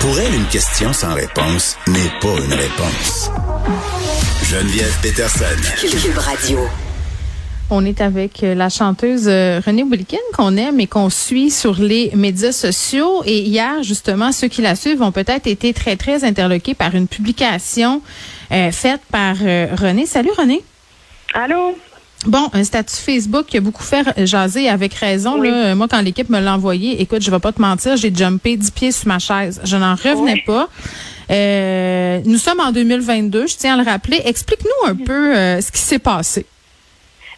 Pour elle, une question sans réponse n'est pas une réponse. Geneviève Peterson. Cube Radio. On est avec euh, la chanteuse euh, Renée Boulikin qu'on aime et qu'on suit sur les médias sociaux. Et hier, justement, ceux qui la suivent ont peut-être été très, très interloqués par une publication euh, faite par Renée. Salut Renée. Allô? Bon, un statut Facebook qui a beaucoup fait jaser avec raison. Là, moi, quand l'équipe me l'a envoyé, écoute, je vais pas te mentir, j'ai jumpé 10 pieds sur ma chaise. Je n'en revenais pas. nous sommes en 2022, je tiens à le rappeler. Explique-nous un peu ce qui s'est passé.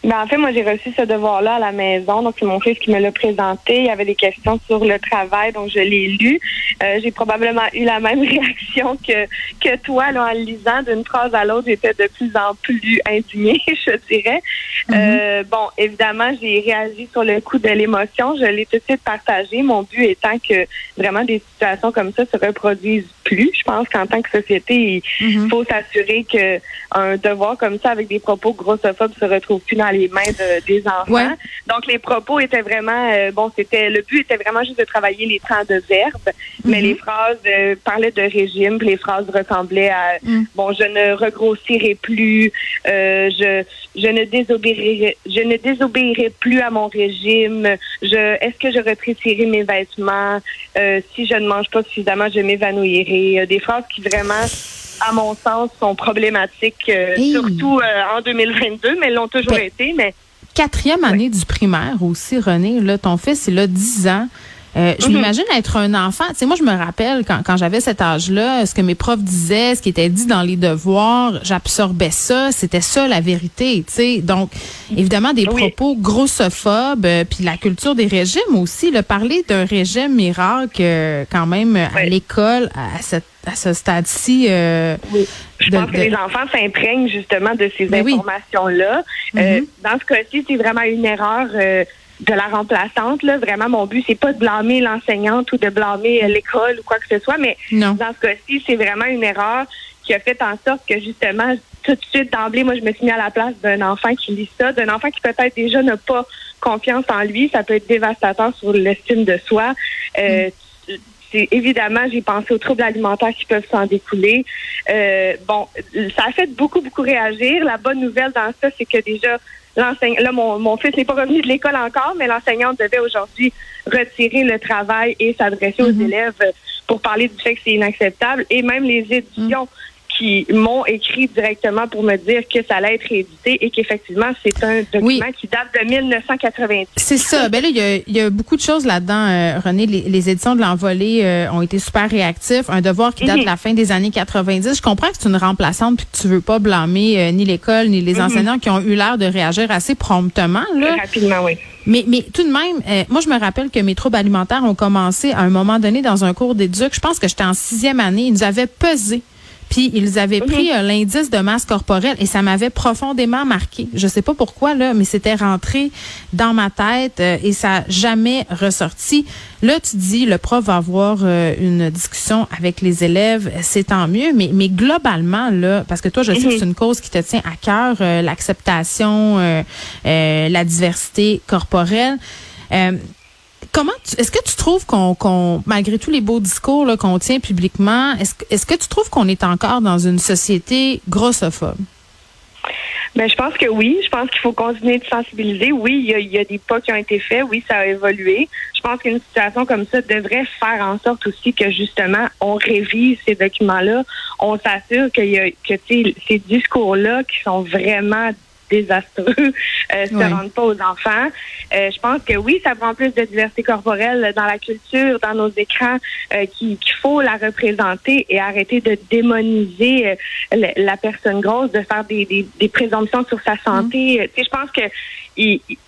Ben, en fait, moi, j'ai reçu ce devoir-là à la maison. Donc, c'est mon fils qui me l'a présenté. Il y avait des questions sur le travail, donc je l'ai lu. Euh, j'ai probablement eu la même réaction que, que toi, là, en le lisant. D'une phrase à l'autre, j'étais de plus en plus indignée, je dirais. Mm-hmm. euh, bon, évidemment, j'ai réagi sur le coup de l'émotion. Je l'ai tout de suite partagé. Mon but étant que vraiment des situations comme ça se reproduisent plus. Je pense qu'en tant que société, il mm-hmm. faut s'assurer que un devoir comme ça avec des propos grossophobes se retrouve plus dans les mains des enfants. Donc les propos étaient vraiment euh, bon, c'était le but était vraiment juste de travailler les temps de verbe, mais mm-hmm. les phrases euh, parlaient de régime, puis les phrases ressemblaient à mm. bon, je ne regrossirai plus, euh, je je ne désobéirai je ne désobéirai plus à mon régime, je est-ce que je rétrécirai mes vêtements, si je ne mange pas suffisamment, je m'évanouirai, des phrases qui vraiment à mon sens, sont problématiques, euh, surtout euh, en 2022, mais l'ont toujours ben, été. Mais quatrième année du primaire aussi, René. Là, ton fils, il a 10 ans. Euh, je mhm. m'imagine être un enfant. Tu sais, moi, je me rappelle quand, quand j'avais cet âge-là, ce que mes profs disaient, ce qui était dit dans les devoirs, j'absorbais ça. C'était ça la vérité. Tu sais, donc évidemment des propos grossophobes, euh, puis la culture des régimes aussi. Le parler d'un régime miracle, euh, quand même à l'école à cette à ce stade-ci. oui. Je pense que les enfants s'imprègnent justement de ces ben informations-là. Mhm. dans ce cas-ci, c'est vraiment une erreur de la remplaçante. Là. Vraiment, mon but, c'est pas de blâmer l'enseignante ou de blâmer euh, l'école ou quoi que ce soit, mais dans ce cas-ci, c'est vraiment une erreur qui a fait en sorte que justement, tout de suite, d'emblée, moi, je me suis mis à la place d'un enfant qui lit ça, d'un enfant qui peut-être déjà n'a pas confiance en lui. Ça peut être dévastateur sur l'estime de soi. Euh, mm. C'est évidemment, j'ai pensé aux troubles alimentaires qui peuvent s'en découler. Euh, bon, ça a fait beaucoup, beaucoup réagir. La bonne nouvelle dans ça, c'est que déjà, l'enseignant, là, mon, mon fils n'est pas revenu de l'école encore, mais l'enseignante devait aujourd'hui retirer le travail et s'adresser aux mhm. élèves pour parler du fait que c'est inacceptable. Et même les éditions qui m'ont écrit directement pour me dire que ça allait être édité et qu'effectivement, c'est un document qui date de 1990. C'est ça. Ben là, il y a, beaucoup de choses là-dedans, euh, René. Les, éditions de l'envolée euh, ont été super réactifs. Un devoir qui date de mhm. la fin des années 90. Je comprends que c'est une remplaçante puis que tu veux pas blâmer euh, ni l'école ni les mhm. enseignants qui ont eu l'air de réagir assez promptement. Là. Rapidement, oui. Mais, mais tout de même, moi, je me rappelle que mes troubles alimentaires ont commencé à un moment donné dans un cours d'éduc. Je pense que j'étais en sixième année. Ils nous avaient pesé puis ils avaient pris mhm. l'indice de masse corporelle et ça m'avait profondément marqué. Je sais pas pourquoi là, mais c'était rentré dans ma tête euh, et ça jamais ressorti. Là, tu dis le prof va avoir euh, une discussion avec les élèves, c'est tant mieux, mais mais globalement là, parce que toi, je sais que mhm. c'est une cause qui te tient à cœur, euh, l'acceptation, la diversité corporelle. Comment est-ce que tu trouves qu'on, malgré tous les beaux discours qu'on tient publiquement, est-ce, est-ce que tu trouves qu'on est encore dans une société grossophobe? Ben, je pense que oui. Je pense qu'il faut continuer de sensibiliser. Oui, il y, a, des pas qui ont été faits. Oui, ça a évolué. Je pense qu'une situation comme ça devrait faire en sorte aussi que justement on révise ces documents-là. On s'assure que ces discours-là qui sont vraiment désastreux euh, se rendent pas aux enfants. Euh, je pense que oui, ça prend plus de diversité corporelle dans la culture, dans nos écrans, euh, qu'il faut la représenter et arrêter de démoniser euh, la personne grosse, de faire des, des, des présomptions sur sa santé. Mm. Tu sais, je pense que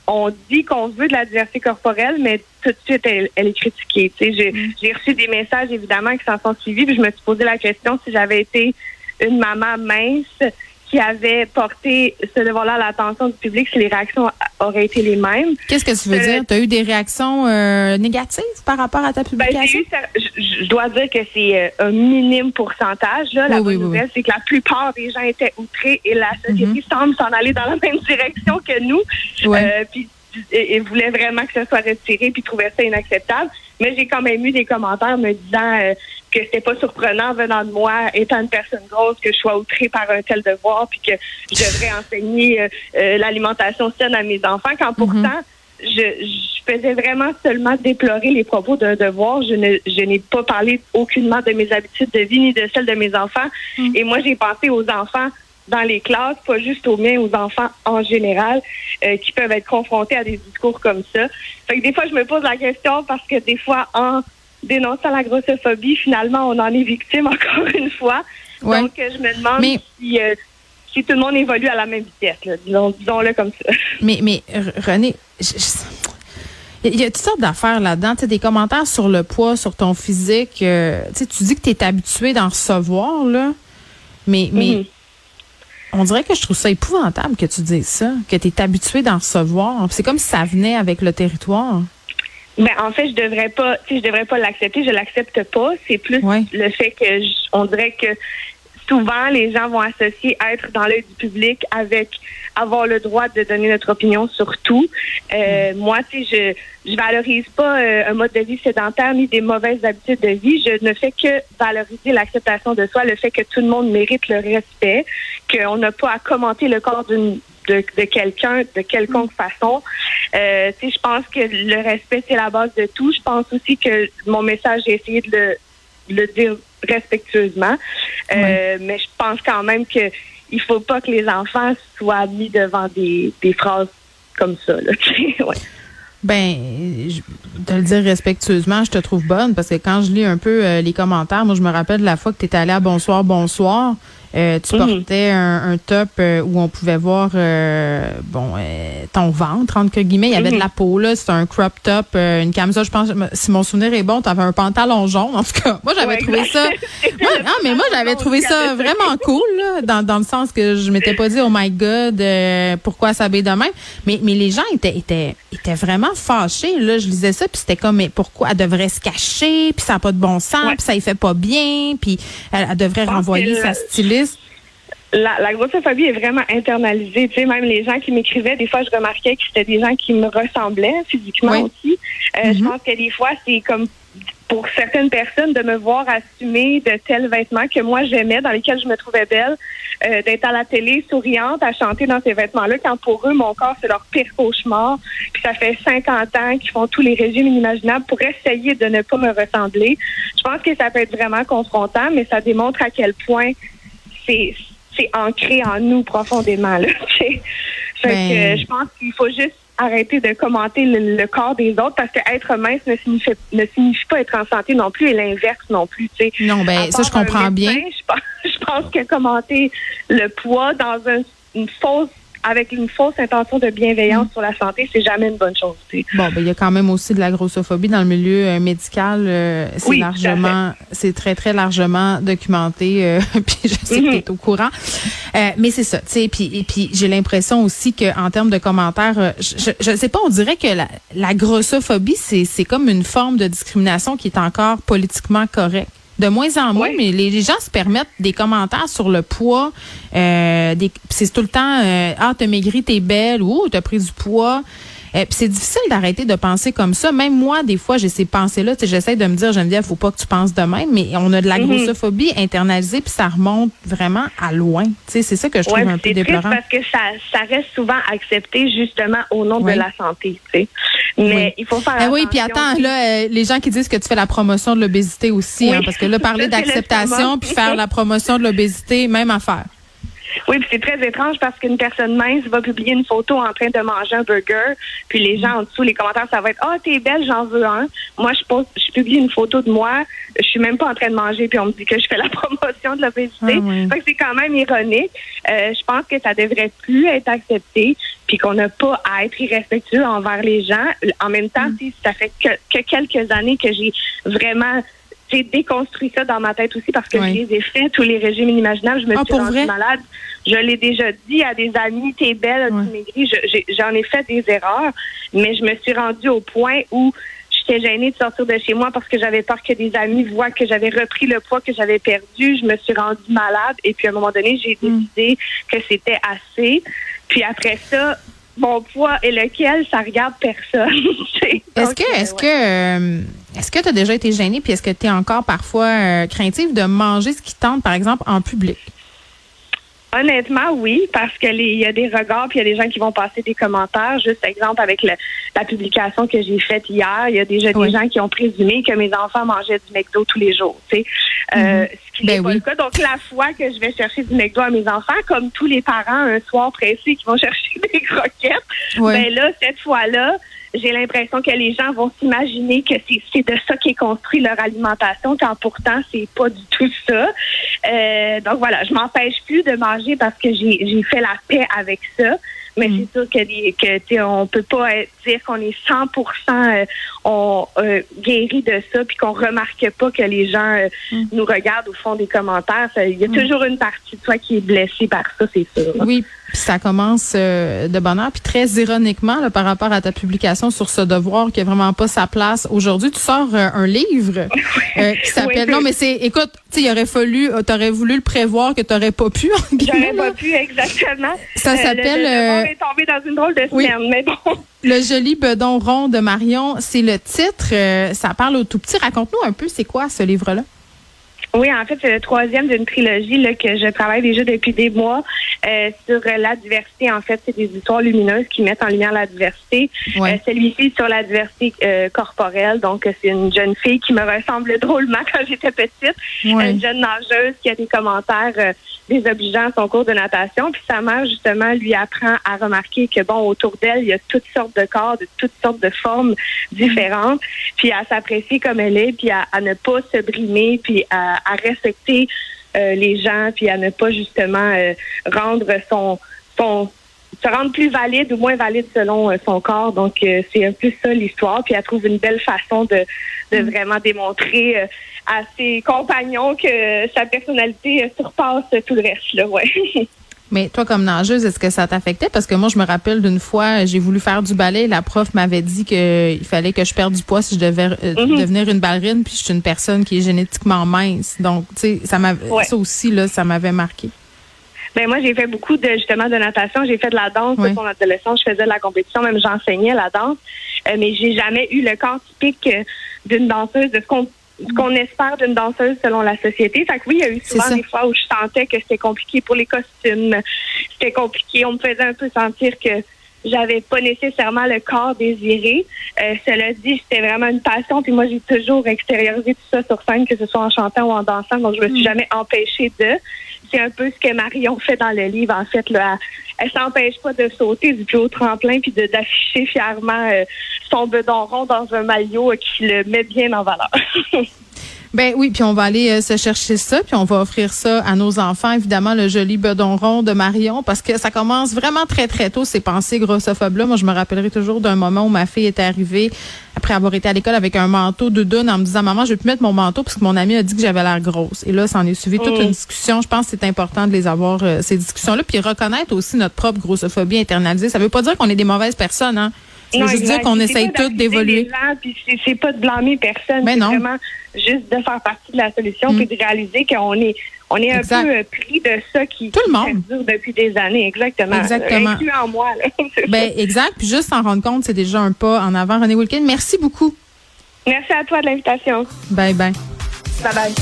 on dit qu'on veut de la diversité corporelle, mais tout de suite, elle, elle est critiquée. Tu sais, j'ai reçu des messages, évidemment, qui s'en sont suivis, puis je me suis posé la question si j'avais été une maman mince, qui avait porté ce devoir-là à l'attention du public si les réactions auraient été les mêmes. Qu'est-ce que tu veux dire? Tu as eu des réactions euh, négatives par rapport à ta ben, publication? je, dois dire que c'est euh, un minime pourcentage. Là. La bonne nouvelle, c'est que la plupart des gens étaient outrés et la société mhm. semble s'en aller dans la même direction que nous. Euh, puis et, voulait vraiment que ça soit retiré puis trouvait ça inacceptable. Mais j'ai quand même eu des commentaires me disant que c'était pas surprenant venant de moi, étant une personne grosse, que je sois outrée par un tel devoir, puis que je devrais enseigner l'alimentation saine à mes enfants, quand mm-hmm. pourtant je, je, faisais vraiment seulement déplorer les propos d'un devoir. Je ne, je n'ai pas parlé aucunement de mes habitudes de vie ni de celles de mes enfants. Mm. Et moi, j'ai pensé aux enfants dans les classes, pas juste aux miens, aux enfants en général, euh, qui peuvent être confrontés à des discours comme ça. Fait que des fois, je me pose la question parce que des fois, en dénonçant la grossophobie, finalement, on en est victime encore une fois. Donc, je me demande si, euh, si tout le monde évolue à la même vitesse, disons, disons-le comme ça. Mais, mais René, il y a toutes sortes d'affaires là-dedans. Tu des commentaires sur le poids, sur ton physique. Euh, tu dis que tu es habitué d'en recevoir, là. Mais, mais mm-hmm. on dirait que je trouve ça épouvantable que tu dises ça, que tu es habitué d'en recevoir. C'est comme si ça venait avec le territoire. Ben, en fait, je devrais pas, je devrais pas l'accepter. Je l'accepte pas. C'est plus le fait que on dirait que souvent, les gens vont associer être dans l'œil du public avec avoir le droit de donner notre opinion sur tout. Euh, mm. moi, si je je valorise pas euh, un mode de vie sédentaire ni des mauvaises habitudes de vie. Je ne fais que valoriser l'acceptation de soi, le fait que tout le monde mérite le respect, qu'on n'a pas à commenter le corps d'une de, de quelqu'un de quelconque façon. Euh, je pense que le respect, c'est la base de tout. Je pense aussi que mon message, j'ai essayé de le, de le dire respectueusement. Euh, mais je pense quand même que il faut pas que les enfants soient mis devant des, des phrases comme ça. Là, ouais. Ben, de le dire respectueusement, je te trouve bonne parce que quand je lis un peu euh, les commentaires, moi je me rappelle de la fois que tu étais allé à Bonsoir, Bonsoir. Euh, tu mhm. portais un, top euh, où on pouvait voir euh, bon ton ventre entre guillemets. Il y avait de mhm. la peau là, c'était un crop top, une camisole. Je pense, si mon souvenir est bon, tu avais un pantalon jaune. En tout cas, moi j'avais trouvé ça. non, mais moi j'avais trouvé ça vraiment cool là, dans, dans le sens que je m'étais pas dit oh my god pourquoi s'habiller de même? Mais mais les gens étaient étaient étaient vraiment fâchés là. Je lisais ça puis c'était comme mais pourquoi? Elle devrait se cacher puis ça n'a pas de bon sens puis ça y fait pas bien puis elle, devrait renvoyer sa styliste la, la, grossophobie est vraiment internalisée. Tu sais, même les gens qui m'écrivaient, des fois, je remarquais que c'était des gens qui me ressemblaient physiquement aussi. Euh, Je mhm. pense que des fois, c'est comme pour certaines personnes de me voir assumer de tels vêtements que moi j'aimais, dans lesquels je me trouvais belle, euh, d'être à la télé souriante, à chanter dans ces vêtements-là, quand pour eux, mon corps, c'est leur pire cauchemar. Puis ça fait 50 ans qu'ils font tous les régimes inimaginables pour essayer de ne pas me ressembler. Je pense que ça peut être vraiment confrontant, mais ça démontre à quel point c'est c'est ancré en nous profondément. Là, fait que ben. je pense qu'il faut juste arrêter de commenter le, corps des autres parce que être mince ne signifie, ne signifie pas être en santé non plus et l'inverse non plus. Non, ben ça je comprends bien. Je pense, je pense que commenter le poids dans une fausse avec une fausse intention de bienveillance mm. sur la santé, c'est jamais une bonne chose. Bon, ben il y a quand même aussi de la grossophobie dans le milieu euh, médical. Euh, c'est largement, c'est très très largement documenté. Euh, puis je sais que mm-hmm. tu es au courant. mais c'est ça, tu sais. Puis et puis j'ai l'impression aussi que en termes de commentaires, je, je, sais pas, on dirait que la, la grossophobie c'est comme une forme de discrimination qui est encore politiquement correcte. De moins en moins, mais les, gens se permettent des commentaires sur le poids. Euh, c'est tout le temps euh, Ah, t'as maigri, t'es belle ou t'as pris du poids. Euh, c'est difficile d'arrêter de penser comme ça. Même moi, des fois, j'ai ces pensées-là. J'essaie de me dire, Geneviève, faut pas que tu penses de même, mais on a de la mhm. grossophobie internalisée, puis ça remonte vraiment à loin. C'est ça que je trouve un peu déplorant. parce que ça, ça reste souvent accepté justement au nom de la santé. Mais il faut faire eh Oui, puis attends, là, euh, les gens qui disent que tu fais la promotion de l'obésité aussi, hein, parce que là, parler d'acceptation puis faire la promotion de l'obésité, même affaire. Oui, puis c'est très étrange parce qu'une personne mince va publier une photo en train de manger un burger, puis les gens en dessous, les commentaires, ça va être Ah, oh, t'es belle, j'en veux un. Moi, je pose, je publie une photo de moi, je suis même pas en train de manger, puis on me dit que je fais la promotion de l'obésité. Ah, c'est quand même ironique. Euh, je pense que ça devrait plus être accepté, puis qu'on n'a pas à être irrespectueux envers les gens. En même temps, mm. si ça fait que, que quelques années que j'ai vraiment j'ai déconstruit ça dans ma tête aussi parce que je les ai fait, tous les régimes inimaginables. Je me ah, suis rendue malade. Je l'ai déjà dit à des amis, t'es belle, tu maigri. J'en ai, fait des erreurs, mais je me suis rendue au point où j'étais gênée de sortir de chez moi parce que j'avais peur que des amis voient que j'avais repris le poids que j'avais perdu. Je me suis rendue malade et puis à un moment donné, j'ai hmm. décidé que c'était assez. Puis après ça, mon poids et lequel, ça regarde personne. est-ce que, est-ce que, euh, Est-ce que tu as déjà été gênée, puis est-ce que tu es encore parfois euh, craintive de manger ce qui tente, par exemple, en public? Honnêtement, oui, parce que il y a des regards, puis il y a des gens qui vont passer des commentaires. Juste exemple avec la publication que j'ai faite hier, il y a déjà des gens qui ont présumé que mes enfants mangeaient du McDo tous les jours. Tu sais, euh, mm-hmm. ce qui n'est ben pas le cas. Donc la fois que je vais chercher du McDo à mes enfants, comme tous les parents un soir pressé qui vont chercher des croquettes, ben là cette fois-là j'ai l'impression que les gens vont s'imaginer que c'est de ça qu'est construit leur alimentation, quand pourtant c'est pas du tout ça. Euh, donc voilà, je m'empêche plus de manger parce que j'ai fait la paix avec ça. Mais mm. c'est sûr que, que on peut pas dire qu'on est 100% euh, on, euh, guéri de ça puis qu'on remarque pas que les gens euh, mm. nous regardent au fond des commentaires. Il y a mm. toujours une partie de toi qui est blessée par ça, c'est sûr. Oui, puis ça commence euh, de bonheur. Puis très ironiquement, là, par rapport à ta publication sur ce devoir qui n'a vraiment pas sa place aujourd'hui, tu sors euh, un livre euh, qui s'appelle... non, mais c'est... Écoute, tu sais, il aurait fallu... tu aurais voulu le prévoir que tu n'aurais pas pu. J'aurais pas pu, exactement. Ça s'appelle... Le, est tombé dans une drôle de semaine, mais bon... Le joli bedon rond de Marion, c'est le titre. ça parle au tout petit. Raconte-nous un peu, c'est quoi ce livre-là? Oui, en fait, c'est le troisième d'une trilogie là, que je travaille déjà depuis des mois euh, sur la diversité. En fait, c'est des histoires lumineuses qui mettent en lumière la diversité. Euh, celui-ci sur la diversité euh, corporelle. Donc, c'est une jeune fille qui me ressemble drôlement quand j'étais petite. Une jeune nageuse qui a des commentaires désobligeants à son cours de natation. Puis sa mère, justement, lui apprend à remarquer que, bon, autour d'elle, il y a toutes sortes de corps, de toutes sortes de formes différentes. Puis à s'apprécier comme elle est, puis à, à ne pas se brimer, puis à à respecter euh, les gens, puis à ne pas justement euh, rendre son, son se rendre plus valide ou moins valide selon euh, son corps. Donc, c'est un peu ça l'histoire. Puis elle trouve une belle façon de, de mm. vraiment démontrer à ses compagnons que sa personnalité surpasse tout le reste. Là, ouais. Mais toi, comme nageuse, est-ce que ça t'affectait? Parce que moi, je me rappelle d'une fois, j'ai voulu faire du ballet. La prof m'avait dit qu'il fallait que je perde du poids si je devais euh, mhm. devenir une ballerine. Puis je suis une personne qui est génétiquement mince. Donc, tu sais, ça m'a, ça aussi, là, ça m'avait marqué. Ben moi, j'ai fait beaucoup de justement de natation. J'ai fait de la danse ouais. mon adolescence. Je faisais de la compétition, même j'enseignais la danse. Euh, mais j'ai jamais eu le corps typique euh, d'une danseuse, de ce qu'on ce qu'on espère d'une danseuse selon la société. Fait que oui, il y a eu souvent des fois où je sentais que c'était compliqué pour les costumes. C'était compliqué. On me faisait un peu sentir que j'avais pas nécessairement le corps désiré. Euh, cela dit, c'était vraiment une passion. Puis moi, j'ai toujours extériorisé tout ça sur scène, que ce soit en chantant ou en dansant. Donc, je me suis hmm. jamais empêchée de. C'est un peu ce que Marion fait dans le livre. En fait, là, elle, s'empêche pas de sauter du plus haut tremplin puis d'afficher fièrement euh, son bedon rond dans un maillot qui le met bien en valeur. Ben oui, puis on va aller euh, se chercher ça, puis on va offrir ça à nos enfants, évidemment, le joli bedon rond de Marion, parce que ça commence vraiment très, très tôt, ces pensées grossophobes-là. Moi, je me rappellerai toujours d'un moment où ma fille était arrivée après avoir été à l'école avec un manteau de dune en me disant, maman, je vais plus mettre mon manteau parce que mon ami a dit que j'avais l'air grosse. Et là, ça en est suivi toute une mm. discussion. Je pense que c'est important de les avoir, euh, ces discussions-là, puis reconnaître aussi notre propre grossophobie internalisée. Ça veut pas dire qu'on est des mauvaises personnes, hein. Ça veut dire qu'on essaye toutes d'évoluer. C'est pas de blâmer personne. Mais ben c'est vraiment juste de faire partie de la solution mm. puis de réaliser qu'on est on est un peu euh, pris de ça qui, Tout le monde. dure depuis des années, exactement. Exactement. Inclus en moi. ben, exact. Puis juste s'en rendre compte, c'est déjà un pas en avant. René Wilkin, merci beaucoup. Merci à toi de l'invitation. Bye bye. Bye bye.